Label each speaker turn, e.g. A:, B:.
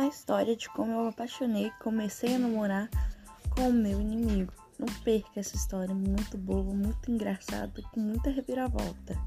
A: a história de como eu me apaixonei e comecei a namorar com o meu inimigo. Não perca essa história, muito boa, muito engraçada, com muita reviravolta.